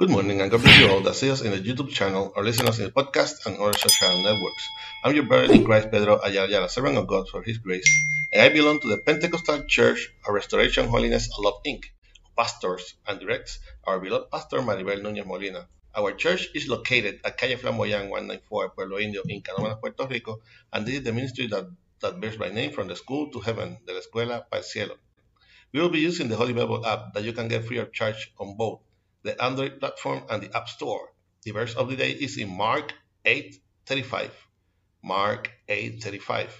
Good morning and God bless you all that see us in the YouTube channel or listen us in the podcast and other social networks. I'm your brother in Christ, Pedro Ayala, servant of God for His grace, and I belong to the Pentecostal Church of Restoration Holiness Love Inc., who pastors and directs our beloved pastor Maribel Núñez Molina. Our church is located at Calle Flamboyant 194, Pueblo Indio, in Canóvanas, Puerto Rico, and this is the ministry that, that bears my name from the school to heaven, de la escuela para el cielo. We will be using the Holy Bible app that you can get free of charge on both the Android platform and the App Store. The verse of the day is in Mark 8:35. Mark 8:35.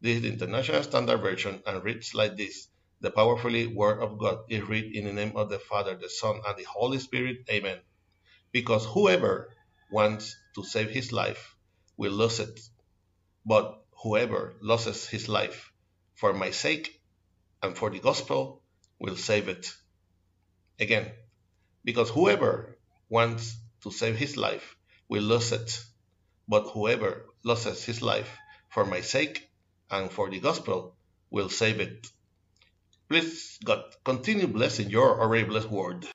This is the International Standard Version and reads like this: The powerfully Word of God is read in the name of the Father, the Son, and the Holy Spirit. Amen. Because whoever wants to save his life will lose it, but whoever loses his life for my sake and for the gospel will save it. Again, because whoever wants to save his life will lose it, but whoever loses his life for my sake and for the gospel will save it. Please, God, continue blessing your already blessed word.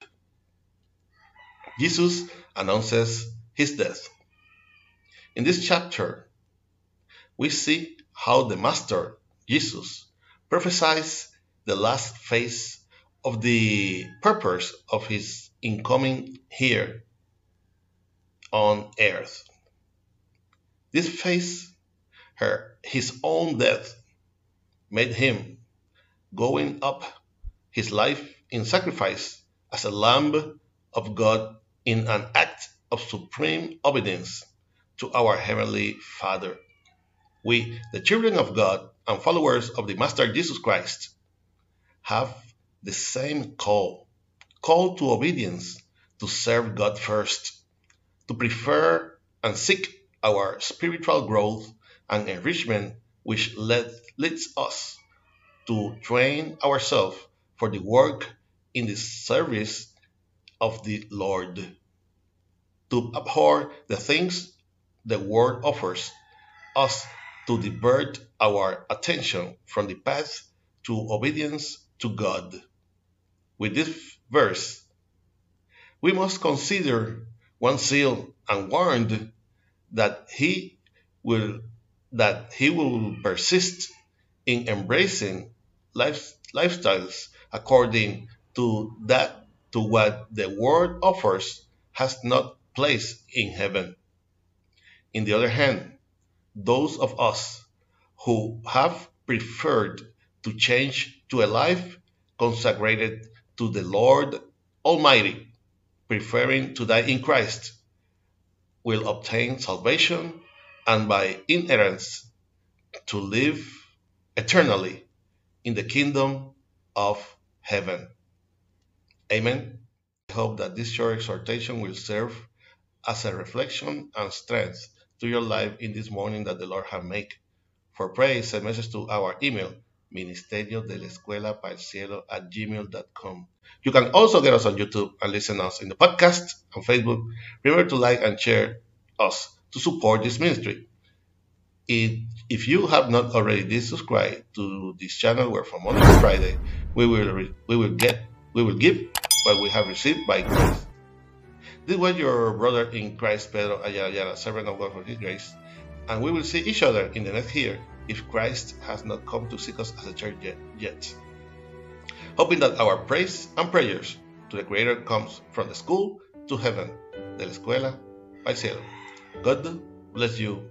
Jesus announces his death. In this chapter, we see how the Master, Jesus, prophesies the last phase of the purpose of his incoming here on earth. This face, her, his own death, made him going up his life in sacrifice as a lamb of God in an act of supreme obedience to our Heavenly Father. We, the children of God and followers of the Master Jesus Christ, have the same call call to obedience, to serve God first, to prefer and seek our spiritual growth and enrichment, which led, leads us to train ourselves for the work in the service of the Lord, to abhor the things the world offers us to divert our attention from the path to obedience to God. With this verse, we must consider one sealed and warned that he will that he will persist in embracing life, lifestyles according to that to what the world offers has not place in heaven. In the other hand, those of us who have preferred to change to a life consecrated to the Lord Almighty, preferring to die in Christ, will obtain salvation and by inherence to live eternally in the kingdom of heaven. Amen. I hope that this short exhortation will serve as a reflection and strength to your life in this morning that the Lord has made. For praise, send message to our email ministerio de la escuela para el cielo at gmail.com. You can also get us on YouTube and listen us in the podcast on Facebook. Remember to like and share us to support this ministry. It, if you have not already subscribed to this channel, where from Monday to Friday we will we will get we will give what we have received by grace. This was your brother in Christ, Pedro Ayala, servant of God for His grace, and we will see each other in the next year if Christ has not come to seek us as a church yet. yet. Hoping that our praise and prayers to the Creator comes from the school to heaven, de la escuela al cielo. God bless you